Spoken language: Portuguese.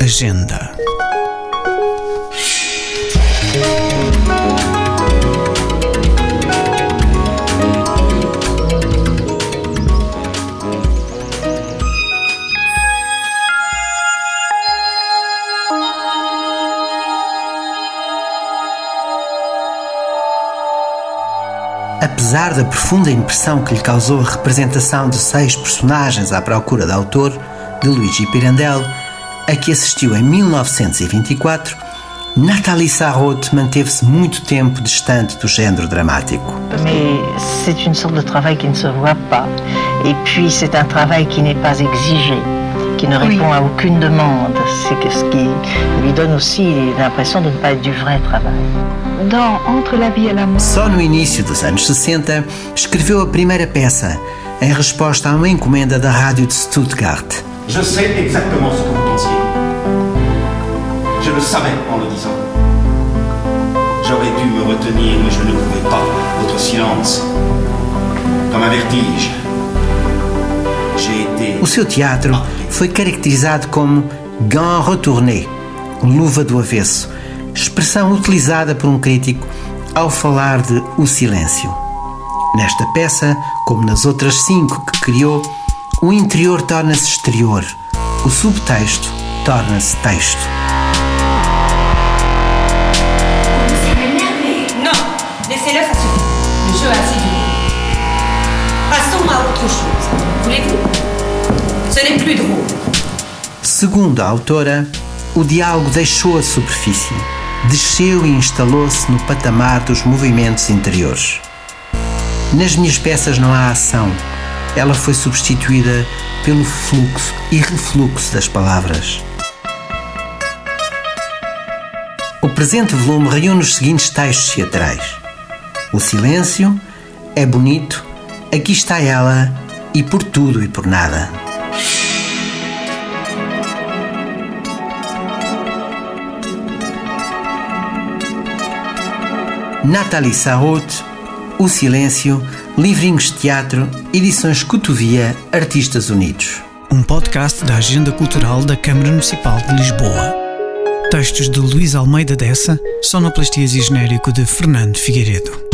Agenda. Apesar da profunda impressão que lhe causou a representação de seis personagens à procura de autor, de Luigi Pirandello, a que assistiu em 1924, Nathalie Sarraute manteve-se muito tempo distante do género dramático. Mais c'est une sorte de travail qui ne se voit pas. Et puis c'est un travail qui n'est pas exigé, qui ne répond oui. à aucune demande. C'est ce qui lui donne aussi l'impression de ne pas être du vrai travail. Dans Entre la vie et la mort. Só no início dos anos 60 escreveu a primeira peça, em resposta a uma encomenda da rádio de Stuttgart. Je sais exactement ce que vous pensiez. Je le savais en le disant. J'aurais dû me retenir, mais je ne pouvais pas. Votre silence, comme un vertige. O seu teatro foi caracterizado como gant retourné, luva do avesso, expressão utilizada por um crítico ao falar de O Silêncio. Nesta peça, como nas outras cinco que criou, o interior torna-se exterior, o subtexto torna-se texto. Vous m'énervez. Non, laissez-le, ça suffit. Le jeu a assez duré. Passons à autre chose. Voulez-vous Ce n'est plus drôle. Segundo a autora, o diálogo deixou a superfície, desceu e instalou-se no patamar dos movimentos interiores. Nas minhas peças não há ação, ela foi substituída pelo fluxo e refluxo das palavras. O presente volume reúne os seguintes textos teatrais: O silêncio é bonito, aqui está ela, e por tudo e por nada. Nathalie Sarraute, O Silêncio, Livrinhos de Teatro, Edições Cotovia, Artistas Unidos. Um podcast da Agenda Cultural da Câmara Municipal de Lisboa. Textos de Luís Almeida Dessa, sonoplastias e genérico de Fernando Figueiredo.